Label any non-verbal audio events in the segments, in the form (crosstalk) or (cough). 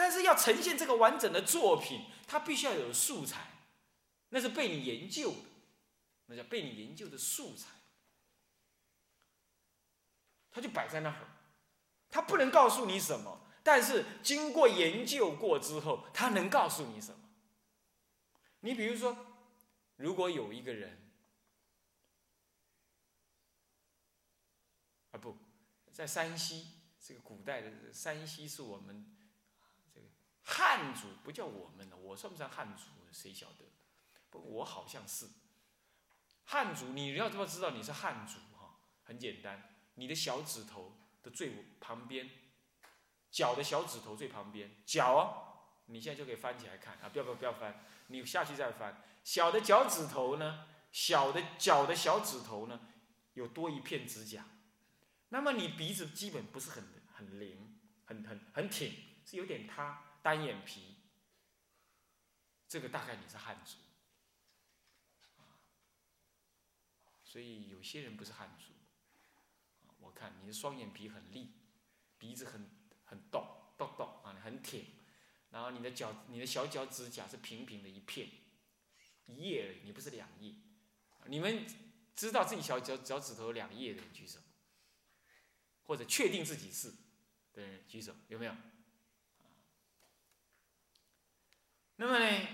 但是要呈现这个完整的作品，它必须要有素材，那是被你研究的，那叫被你研究的素材，它就摆在那儿，它不能告诉你什么，但是经过研究过之后，它能告诉你什么。你比如说，如果有一个人，啊不，在山西这个古代的山西是我们汉族，不叫我们的，我算不算汉族？谁晓得？不，我好像是汉族。你要不要知道你是汉族？哈，很简单，你的小指头的最旁边，脚的小指头最旁边，脚啊，你现在就可以翻起来看啊！不要不要不要翻。你下去再翻，小的脚趾头呢？小的脚的小指头呢？有多一片指甲。那么你鼻子基本不是很很灵，很很很挺，是有点塌，单眼皮。这个大概你是汉族。所以有些人不是汉族。我看你的双眼皮很立，鼻子很很动，动动啊，很挺。然后你的脚，你的小脚指甲是平平的一片，一页而已，你不是两页。你们知道自己小脚脚趾头两页的举手，或者确定自己是的人举手，有没有？那么呢，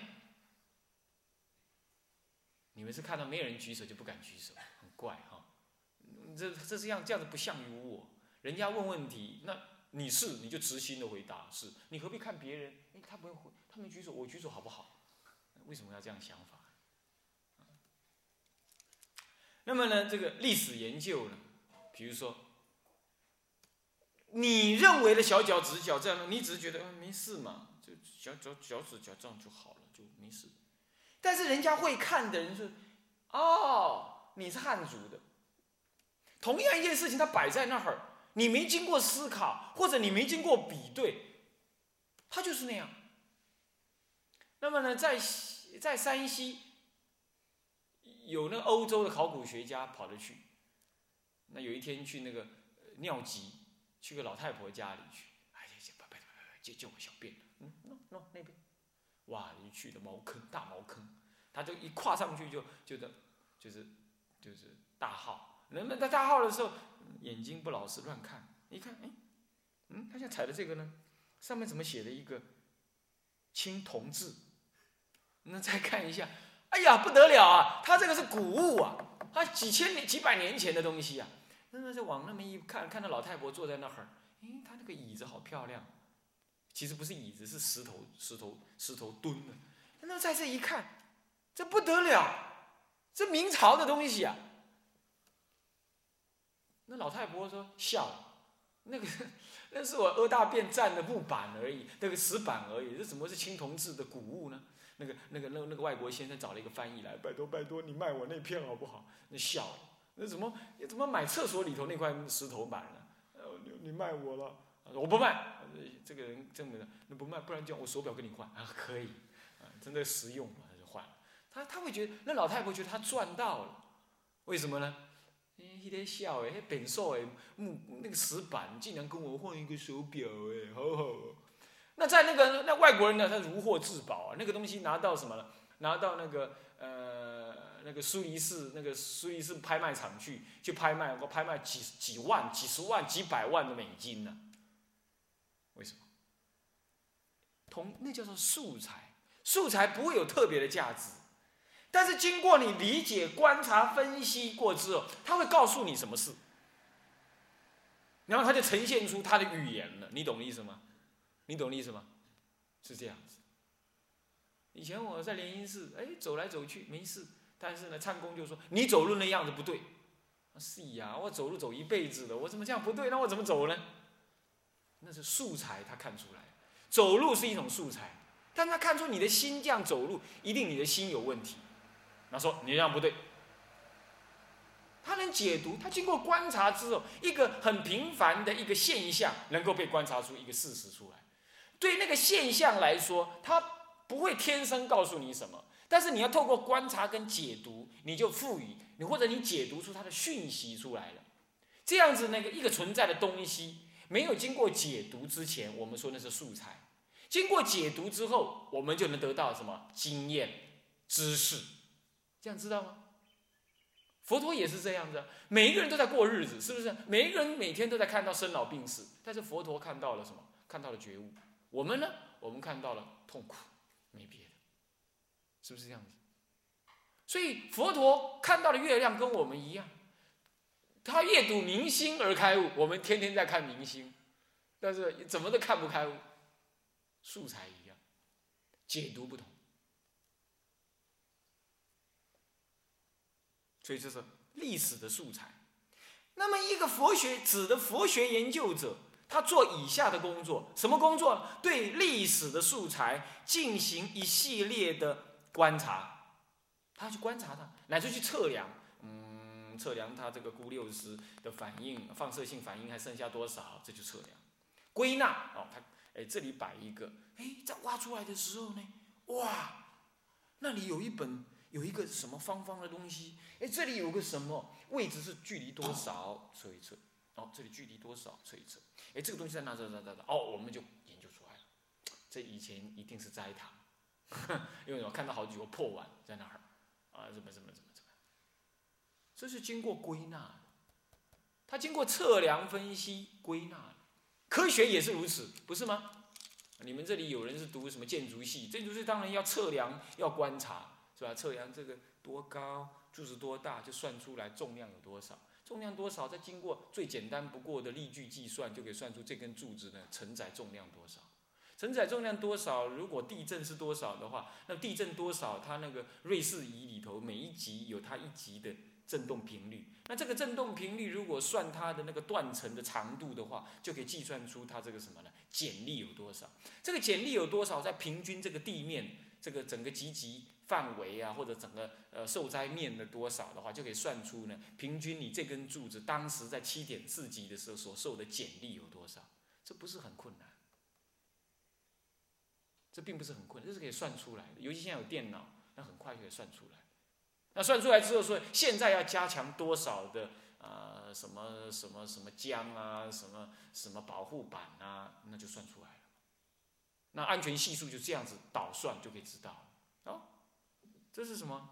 你们是看到没有人举手就不敢举手，很怪哈。这这是样这样子不像于我，人家问问题那。你是你就直心的回答是，你何必看别人？哎，他不用回，他没举手，我举手好不好？为什么要这样想法？那么呢，这个历史研究呢，比如说，你认为的小脚直角这样，你只是觉得嗯没事嘛，脚脚脚趾甲这样就好了，就没事。但是人家会看的人是，哦，你是汉族的，同样一件事情，他摆在那儿。你没经过思考，或者你没经过比对，他就是那样。那么呢，在在山西，有那个欧洲的考古学家跑着去，那有一天去那个尿急，去个老太婆家里去，别别别，借借我小便，嗯，喏喏那边，哇，一去的茅坑大茅坑，他就一跨上去就就得，就是就是大号，人们在大号的时候。眼睛不老实，乱看。一看，哎，嗯，他现在踩的这个呢，上面怎么写的一个青铜字？那再看一下，哎呀，不得了啊！他这个是古物啊，他几千年、几百年前的东西啊。那那就往那么一看，看到老太婆坐在那儿，哎，他那个椅子好漂亮。其实不是椅子，是石头、石头、石头墩的。那在这一看，这不得了，这明朝的东西啊。那老太婆说笑，那个 (laughs) 那是我屙大便站的木板而已，那个石板而已，这怎么是青铜制的古物呢？那个那个那那个外国先生找了一个翻译来，拜托拜托你卖我那片好不好？那笑，那怎么怎么买厕所里头那块石头板呢？呃，你卖我了，我不卖，这个人这么的，那不卖，不然叫我手表跟你换啊？可以，啊，真的实用嘛，他就换了。他他会觉得那老太婆觉得他赚到了，为什么呢？一天笑诶，那扁瘦诶，木那个石板竟然跟我换一个手表诶，好好。那在那个那外国人呢，他如获至宝啊，那个东西拿到什么了？拿到那个呃那个苏黎世那个苏黎世拍卖场去去拍卖，我拍卖几几万、几十万、几百万的美金呢？为什么？同那叫做素材，素材不会有特别的价值。但是经过你理解、观察、分析过之后，他会告诉你什么事，然后他就呈现出他的语言了。你懂意思吗？你懂意思吗？是这样子。以前我在联音寺，哎，走来走去没事，但是呢，唱功就说你走路那样子不对。是呀，我走路走一辈子了，我怎么这样不对？那我怎么走呢？那是素材，他看出来，走路是一种素材，但他看出你的心这样走路，一定你的心有问题。他说：“你这样不对。”他能解读，他经过观察之后，一个很平凡的一个现象，能够被观察出一个事实出来。对那个现象来说，他不会天生告诉你什么，但是你要透过观察跟解读，你就赋予你或者你解读出它的讯息出来了。这样子，那个一个存在的东西没有经过解读之前，我们说那是素材；经过解读之后，我们就能得到什么经验、知识，这样知道吗？佛陀也是这样子，每一个人都在过日子，是不是？每一个人每天都在看到生老病死，但是佛陀看到了什么？看到了觉悟。我们呢？我们看到了痛苦，没别的，是不是这样子？所以佛陀看到的月亮跟我们一样，他阅读明星而开悟，我们天天在看明星，但是怎么都看不开悟，素材一样，解读不同。所以这是历史的素材。那么一个佛学指的佛学研究者，他做以下的工作，什么工作？对历史的素材进行一系列的观察，他去观察它，乃至去测量，测量它这个钴六十的反应，放射性反应还剩下多少，这就测量。归纳哦，它哎这里摆一个，哎在挖出来的时候呢，哇，那里有一本。有一个什么方方的东西，哎，这里有个什么位置是距离多少？测一测，哦，这里距离多少？测一测，哎，这个东西在哪？在哪在哪，哦，我们就研究出来了。这以前一定是斋堂，因为我看到好几个破碗在那儿，啊，怎么怎么怎么怎么，这是经过归纳的，它经过测量分析归纳，科学也是如此，不是吗？你们这里有人是读什么建筑系？建筑系当然要测量，要观察。是吧？测量这个多高，柱子多大，就算出来重量有多少。重量多少，再经过最简单不过的力矩计算，就可以算出这根柱子的承载重量多少。承载重量多少？如果地震是多少的话，那地震多少？它那个瑞士仪里头每一级有它一级的振动频率。那这个振动频率如果算它的那个断层的长度的话，就可以计算出它这个什么呢？剪力有多少？这个剪力有多少？在平均这个地面这个整个级级。范围啊，或者整个呃受灾面的多少的话，就可以算出呢，平均你这根柱子当时在七点四级的时候所受的剪力有多少？这不是很困难，这并不是很困难，这是可以算出来的。尤其现在有电脑，那很快就可以算出来。那算出来之后说，现在要加强多少的呃什么什么什么浆啊，什么什么保护板啊，那就算出来了。那安全系数就这样子导算就可以知道了啊。这是什么？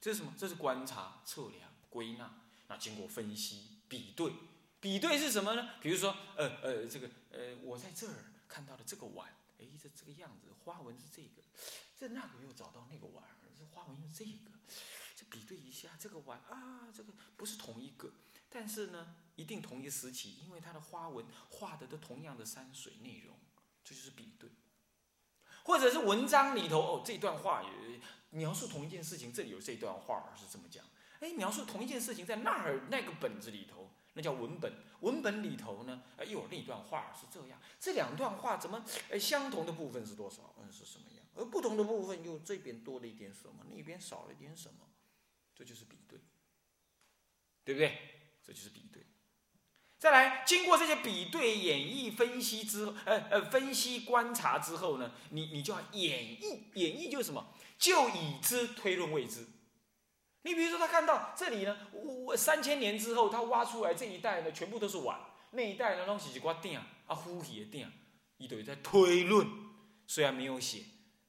这是什么？这是观察、测量、归纳。那经过分析、比对，比对是什么呢？比如说，呃呃，这个呃，我在这儿看到的这个碗，哎，这这个样子，花纹是这个，这那个又找到那个碗，这花纹用这个，这比对一下，这个碗啊，这个不是同一个，但是呢，一定同一时期，因为它的花纹画的都同样的山水内容，这就是比对。或者是文章里头哦，这段话也描述同一件事情，这里有这段话是这么讲。哎，描述同一件事情，在那儿那个本子里头，那叫文本。文本里头呢，又有那段话是这样。这两段话怎么哎相同的部分是多少？嗯，是什么样？而不同的部分又这边多了一点什么，那边少了一点什么？这就是比对，对不对？这就是比对。再来，经过这些比对、演绎、分析之，呃呃，分析观察之后呢，你你就要演绎，演绎就是什么？就已知推论未知。你比如说，他看到这里呢，我我三千年之后，他挖出来这一带呢，全部都是碗，那一带呢，拢是一块鼎啊，呼起的鼎，一堆在推论。虽然没有写，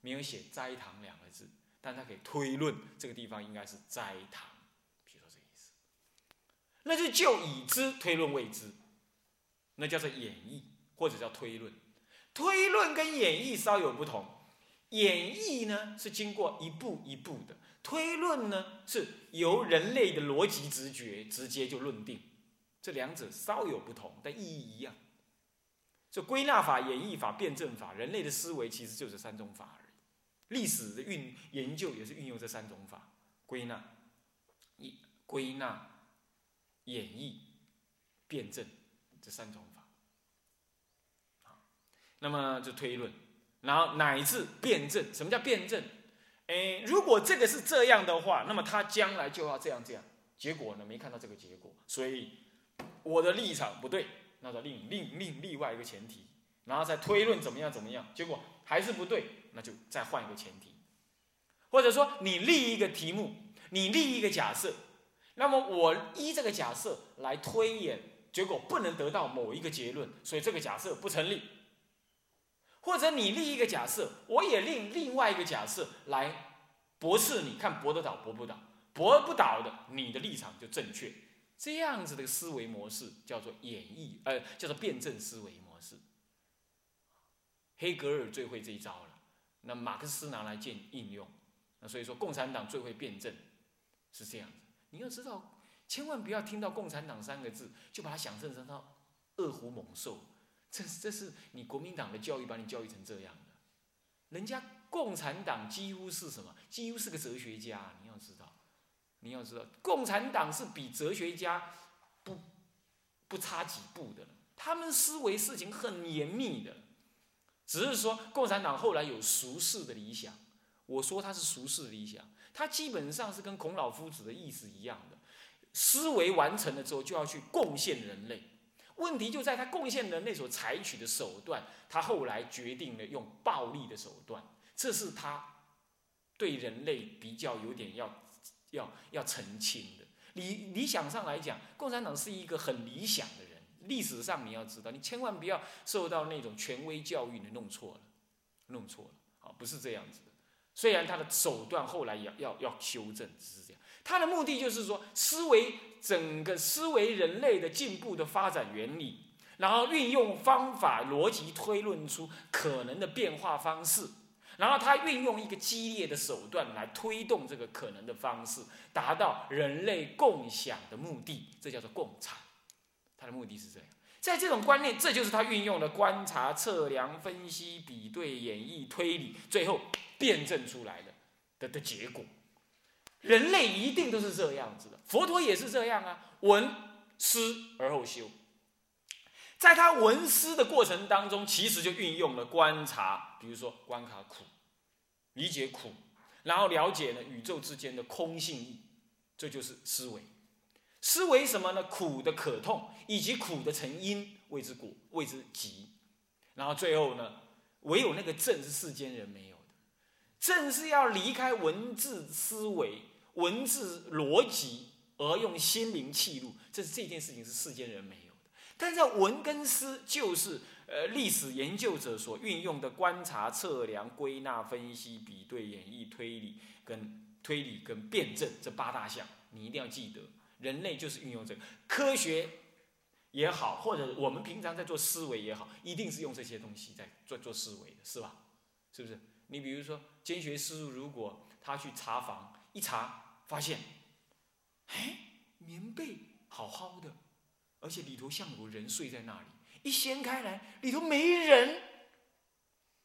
没有写斋堂两个字，但他可以推论这个地方应该是斋堂。比如说这意思那就就已知推论未知，那叫做演绎或者叫推论。推论跟演绎稍有不同，演绎呢是经过一步一步的，推论呢是由人类的逻辑直觉直接就论定，这两者稍有不同，但意义一样。就归纳法、演绎法、辩证法，人类的思维其实就是三种法。历史的运研究也是运用这三种法：归纳、一归纳。演绎、辩证这三种法，那么就推论，然后乃至辩证。什么叫辩证？哎，如果这个是这样的话，那么他将来就要这样这样。结果呢，没看到这个结果，所以我的立场不对，那就另另另另外一个前提，然后再推论怎么样怎么样，结果还是不对，那就再换一个前提，或者说你立一个题目，你立一个假设。那么我依这个假设来推演，结果不能得到某一个结论，所以这个假设不成立。或者你立一个假设，我也另另外一个假设来驳斥你，看驳得倒驳不倒，驳不倒的，你的立场就正确。这样子的思维模式叫做演绎，呃，叫做辩证思维。黑格尔最会这一招了，那马克思拿来建应用，那所以说共产党最会辩证，是这样子。你要知道，千万不要听到共产党三个字就把它想象成到恶虎猛兽。这是这是你国民党的教育把你教育成这样的，人家共产党几乎是什么？几乎是个哲学家，你要知道，你要知道，共产党是比哲学家不不差几步的，他们思维事情很严密的，只是说共产党后来有俗世的理想，我说他是俗世理想，他基本上是跟孔老夫子的意思一样的，思维完成了之后就要去贡献人类。问题就在他贡献人类所采取的手段，他后来决定了用暴力的手段，这是他对人类比较有点要要要澄清的。理理想上来讲，共产党是一个很理想的人。历史上你要知道，你千万不要受到那种权威教育，你弄错了，弄错了啊，不是这样子的。虽然他的手段后来要要要修正，只是这样。他的目的就是说，思维整个思维人类的进步的发展原理，然后运用方法逻辑推论出可能的变化方式，然后他运用一个激烈的手段来推动这个可能的方式，达到人类共享的目的，这叫做共产。他的目的是这样，在这种观念，这就是他运用的观察、测量、分析、比对、演绎、推理，最后辩证出来的的的结果。人类一定都是这样子的，佛陀也是这样啊，闻思而后修。在他闻思的过程当中，其实就运用了观察，比如说观察苦，理解苦，然后了解呢宇宙之间的空性义，这就是思维。思维什么呢？苦的可痛，以及苦的成因，谓之果，谓之集。然后最后呢，唯有那个正是世间人没有的，正是要离开文字思维。文字逻辑而用心灵记录，这是这件事情是世间人没有的。但在文跟思，就是呃历史研究者所运用的观察、测量、归纳、分析、比对、演绎、推理跟推理跟辩证这八大项，你一定要记得。人类就是运用这个科学也好，或者我们平常在做思维也好，一定是用这些东西在做做思维的，是吧？是不是？你比如说监学师傅，如果他去查房一查。发现，哎，棉被好好的，而且里头像有人睡在那里。一掀开来，里头没人，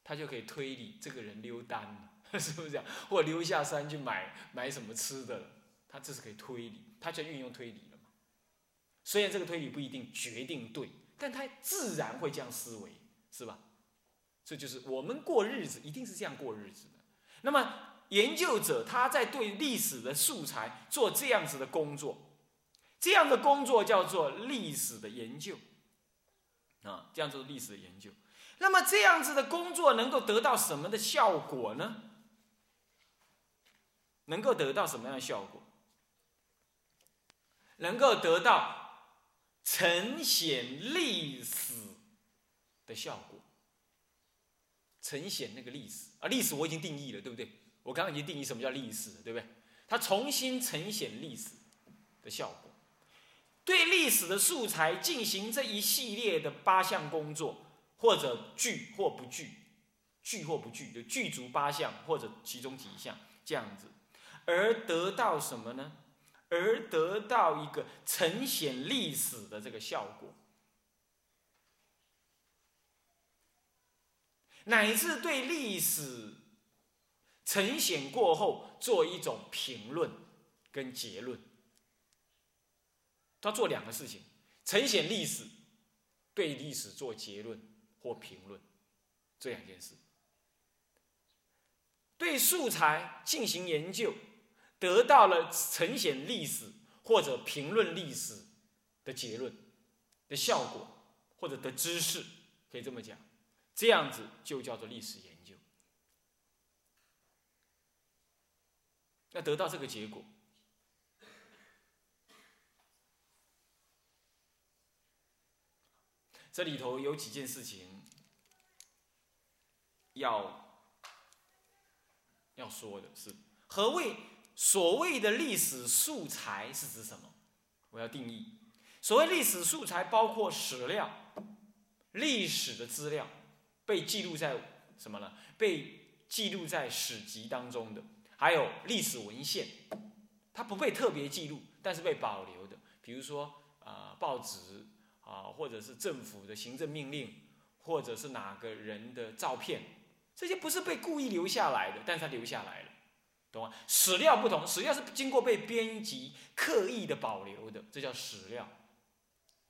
他就可以推理这个人溜单了，(laughs) 是不是这样？或溜下山去买买什么吃的了？他这是可以推理，他就运用推理了嘛。虽然这个推理不一定决定对，但他自然会这样思维，是吧？这就是我们过日子一定是这样过日子的。那么。研究者他在对历史的素材做这样子的工作，这样的工作叫做历史的研究，啊，这样做历史的研究。那么这样子的工作能够得到什么的效果呢？能够得到什么样的效果？能够得到呈现历史的效果，呈现那个历史啊，历史我已经定义了，对不对？我刚刚已经定义什么叫历史了，对不对？它重新呈现历史的效果，对历史的素材进行这一系列的八项工作，或者具或不具，具或不具，就具足八项或者其中几项这样子，而得到什么呢？而得到一个呈现历史的这个效果，乃至对历史。呈现过后，做一种评论跟结论。他做两个事情：呈现历史，对历史做结论或评论，这两件事。对素材进行研究，得到了呈现历史或者评论历史的结论的效果，或者的知识，可以这么讲，这样子就叫做历史研究。要得到这个结果，这里头有几件事情要要说的是，何谓所谓的历史素材是指什么？我要定义，所谓历史素材包括史料、历史的资料，被记录在什么呢？被记录在史籍当中的，还有历史文献，它不被特别记录，但是被保留的，比如说啊报纸啊，或者是政府的行政命令，或者是哪个人的照片，这些不是被故意留下来的，但是它留下来了。懂吗？史料不同，史料是经过被编辑、刻意的保留的，这叫史料。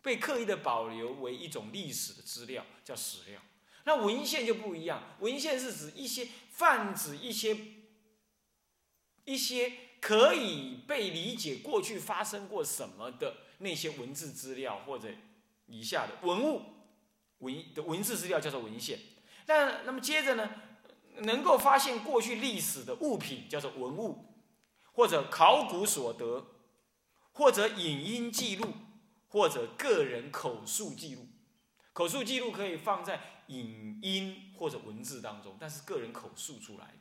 被刻意的保留为一种历史的资料，叫史料。那文献就不一样，文献是指一些泛指一些一些可以被理解过去发生过什么的那些文字资料或者以下的文物文的文字资料叫做文献。那那么接着呢？能够发现过去历史的物品叫做文物，或者考古所得，或者影音记录，或者个人口述记录。口述记录可以放在影音或者文字当中，但是个人口述出来的，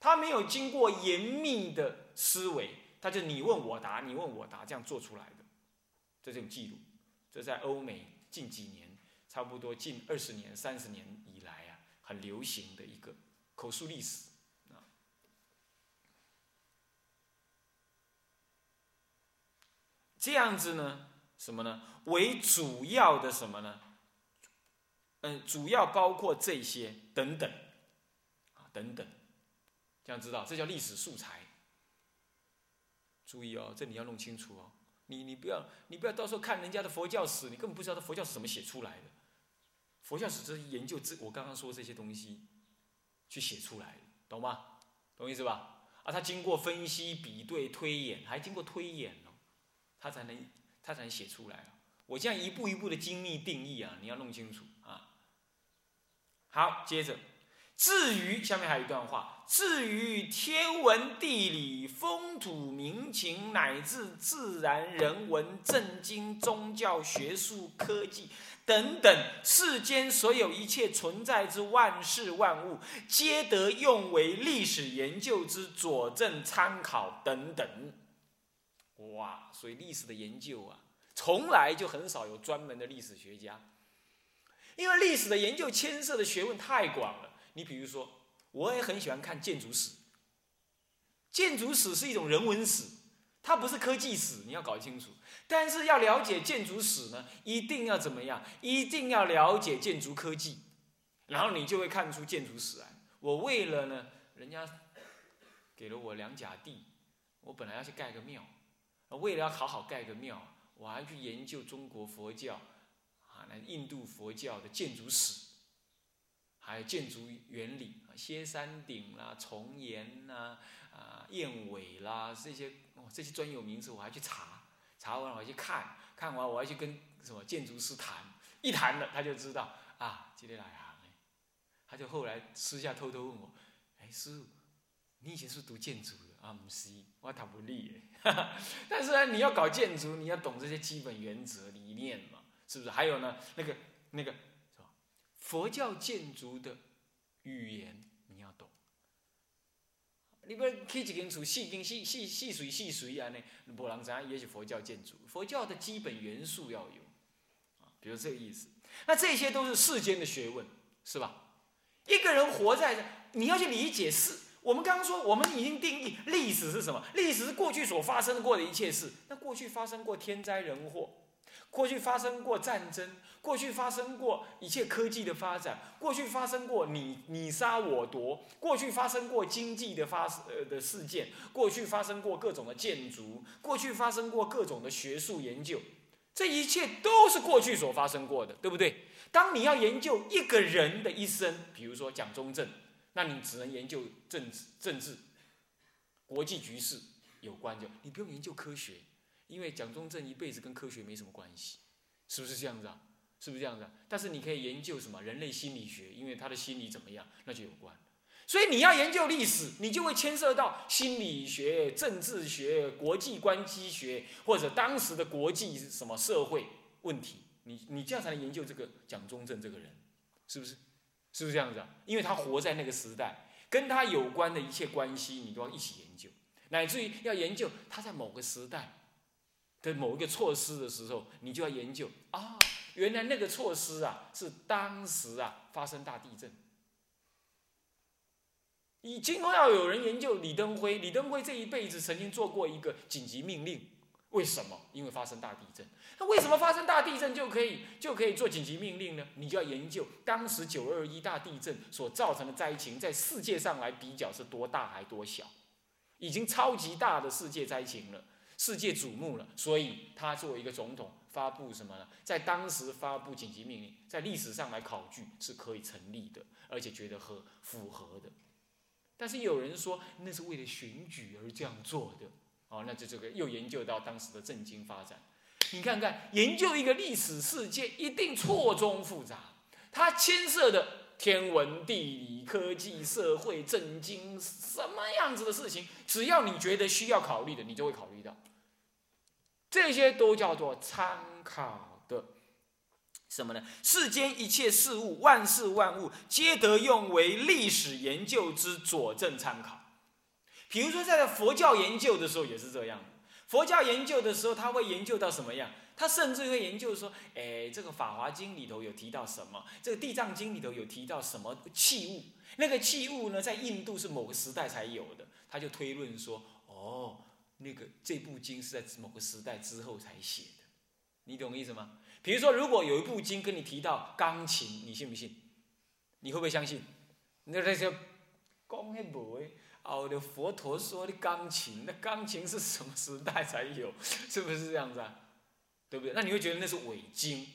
他没有经过严密的思维，他就你问我答，你问我答这样做出来的，这种记录，这在欧美近几年，差不多近二十年、三十年。很流行的一个口述历史啊，这样子呢，什么呢？为主要的什么呢？嗯，主要包括这些等等啊，等等，这样知道，这叫历史素材。注意哦，这你要弄清楚哦，你你不要你不要到时候看人家的佛教史，你根本不知道他佛教史怎么写出来的。佛教史是研究这我刚刚说这些东西，去写出来，懂吗？懂意思吧？啊，他经过分析、比对、推演，还经过推演哦，他才能他才能写出来。我这样一步一步的精密定义啊，你要弄清楚啊。好，接着，至于下面还有一段话，至于天文地理、风土民情，乃至自然人文、政经、宗教、学术、科技。等等，世间所有一切存在之万事万物，皆得用为历史研究之佐证参考等等。哇，所以历史的研究啊，从来就很少有专门的历史学家，因为历史的研究牵涉的学问太广了。你比如说，我也很喜欢看建筑史，建筑史是一种人文史，它不是科技史，你要搞清楚。但是要了解建筑史呢，一定要怎么样？一定要了解建筑科技，然后你就会看出建筑史来。我为了呢，人家给了我两甲地，我本来要去盖个庙，为了要好好盖个庙，我还去研究中国佛教啊，那印度佛教的建筑史，还有建筑原理啊，歇山顶啦、重檐啦、啊燕尾啦这些哦，这些专有名词我还去查。查完我还去看，看完我还去跟什么建筑师谈，一谈了他就知道啊，今天来行哎，他就后来私下偷偷问我，哎师傅，你以前是读建筑的啊？不是，我谈不立哎，(laughs) 但是呢，你要搞建筑，你要懂这些基本原则理念嘛，是不是？还有呢，那个那个是吧？佛教建筑的语言。你不起一间厝，四间四四四水四水安尼，无人知影也是佛教建筑。佛教的基本元素要有，啊，比如这个意思。那这些都是世间的学问，是吧？一个人活在，你要去理解是。我们刚刚说，我们已经定义历史是什么？历史是过去所发生过的一切事。那过去发生过天灾人祸。过去发生过战争，过去发生过一切科技的发展，过去发生过你你杀我夺，过去发生过经济的发呃的事件，过去发生过各种的建筑，过去发生过各种的学术研究，这一切都是过去所发生过的，对不对？当你要研究一个人的一生，比如说蒋中正，那你只能研究政治、政治、国际局势有关就，你不用研究科学。因为蒋中正一辈子跟科学没什么关系，是不是这样子啊？是不是这样子啊？但是你可以研究什么人类心理学，因为他的心理怎么样，那就有关。所以你要研究历史，你就会牵涉到心理学、政治学、国际关系学，或者当时的国际什么社会问题。你你这样才能研究这个蒋中正这个人，是不是？是不是这样子啊？因为他活在那个时代，跟他有关的一切关系，你都要一起研究，乃至于要研究他在某个时代的某一个措施的时候，你就要研究啊，原来那个措施啊是当时啊发生大地震。你今后要有人研究李登辉，李登辉这一辈子曾经做过一个紧急命令，为什么？因为发生大地震。那为什么发生大地震就可以就可以做紧急命令呢？你就要研究当时九二一大地震所造成的灾情，在世界上来比较是多大还多小，已经超级大的世界灾情了，世界瞩目了。所以他作为一个总统发布什么呢？在当时发布紧急命令，在历史上来考据是可以成立的，而且觉得合符合的。但是有人说那是为了选举而这样做的，哦，那就这个又研究到当时的政经发展。你看看，研究一个历史事件，一定错综复杂，它牵涉的天文、地理、科技、社会、政经什么样子的事情，只要你觉得需要考虑的，你就会考虑到。这些都叫做参考的。什么呢？世间一切事物，万事万物，皆得用为历史研究之佐证参考。比如说，在佛教研究的时候也是这样。佛教研究的时候，他会研究到什么样？他甚至会研究说，哎，这个《法华经》里头有提到什么？这个《地藏经》里头有提到什么器物？那个器物呢，在印度是某个时代才有的。他就推论说，哦，那个这部经是在某个时代之后才写的。你懂意思吗？比如说，如果有一部经跟你提到钢琴，你信不信？你会不会相信？那那些讲那无诶，哦，的佛陀说的钢琴，那钢琴是什么时代才有？(laughs) 是不是这样子啊？对不对？那你会觉得那是伪经，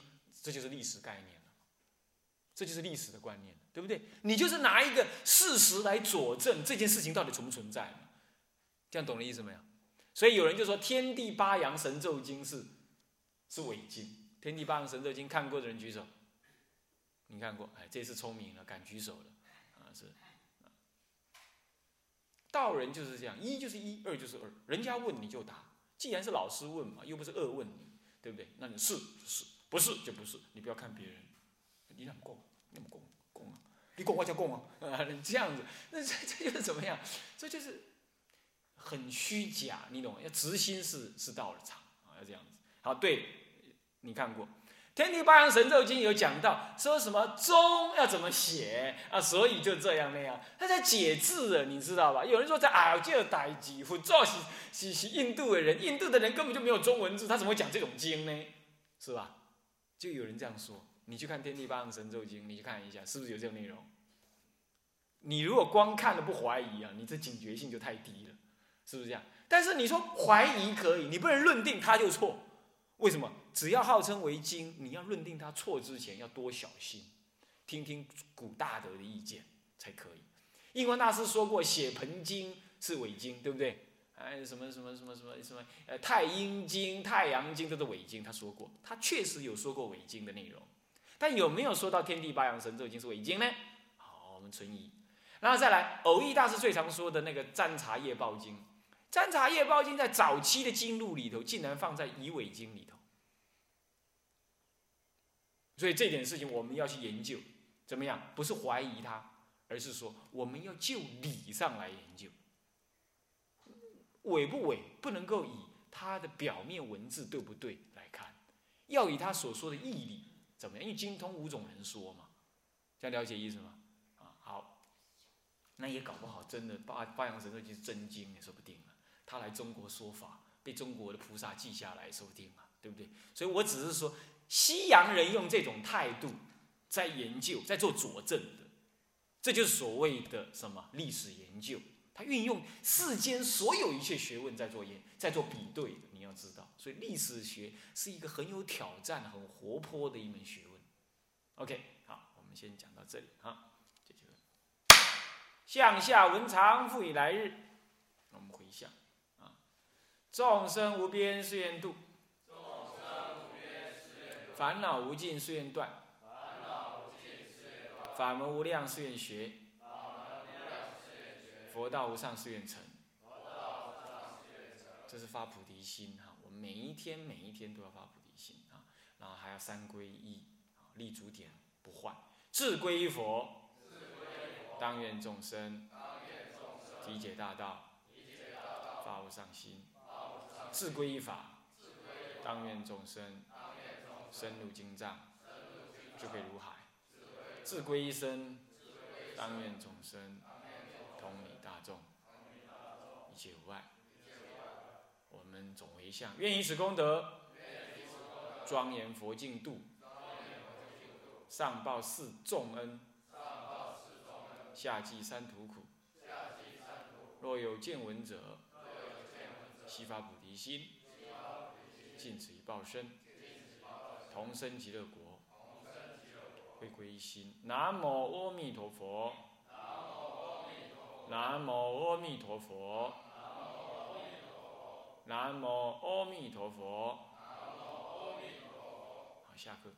这就是历史概念了，这就是历史的观念，对不对？你就是拿一个事实来佐证这件事情到底存不存在这样懂了意思没有？所以有人就说《天地八阳神咒经》是是伪经。《天地八阳神咒经》看过的人举手。你看过？哎，这次聪明了，敢举手了。啊，是。道人就是这样，一就是一，二就是二。人家问你就答。既然是老师问嘛，又不是恶问你，对不对？那你是是，不是就不是。你不要看别人，你怎么供？你怎么供？供 (laughs) 啊！你供我就供啊！啊，这样子，那这这就是怎么样？这就是很虚假，你懂吗？要直心是是道的场啊，要这样子。好，对。你看过《天地八阳神咒经》有讲到说什么钟要怎么写啊？所以就这样那样，他在解字的，你知道吧？有人说在阿尔代基，或者是是是印度的人，印度的人根本就没有中文字，他怎么会讲这种经呢？是吧？就有人这样说。你去看《天地八阳神咒经》，你去看一下，是不是有这种内容？你如果光看了不怀疑啊，你这警觉性就太低了，是不是这样？但是你说怀疑可以，你不能论定他就错。为什么？只要号称为经，你要认定它错之前，要多小心，听听古大德的意见才可以。印光大师说过，写盆经是伪经，对不对？哎，什么什么什么什么什么，呃，太阴经、太阳经都是伪经，他说过，他确实有说过伪经的内容，但有没有说到天地八阳神咒经是伪经呢？好，我们存疑。然后再来，偶益大师最常说的那个占茶叶报经。占茶叶报经在早期的经录里头，竟然放在遗伪经里头，所以这点事情我们要去研究，怎么样？不是怀疑它，而是说我们要就理上来研究，伪不伪，不能够以它的表面文字对不对来看，要以他所说的义理怎么样？因为精通五种人说嘛，这样了解意思吗？啊，好，那也搞不好真的八八阳神咒就是真经也说不定了。他来中国说法，被中国的菩萨记下来，说不定啊，对不对？所以我只是说，西洋人用这种态度在研究，在做佐证的，这就是所谓的什么历史研究。他运用世间所有一切学问在做研，在做比对的。你要知道，所以历史学是一个很有挑战、很活泼的一门学问。OK，好，我们先讲到这里啊，这就是向下文长，复以来日。我们回想啊众生无边誓愿度，烦恼无尽誓愿断，法门无量誓愿学，佛道无上誓愿成。这是发菩提心哈，我们每一天每一天都要发菩提心啊，然后还要三皈依，立足点不换，志归佛，当愿众生体解大道，发无上心，自归依法。当愿众生深入经藏，智慧如海；自归依身，当愿众生同理大众，一切无碍。我们总为相，愿以此功德，庄严佛净土，上报四重恩，下济三途苦。若有见闻者，悉发菩提心，尽此一报身，同生极乐国，会归一心。南无阿弥陀佛。南无阿弥陀佛。南无阿弥陀佛。好，下课。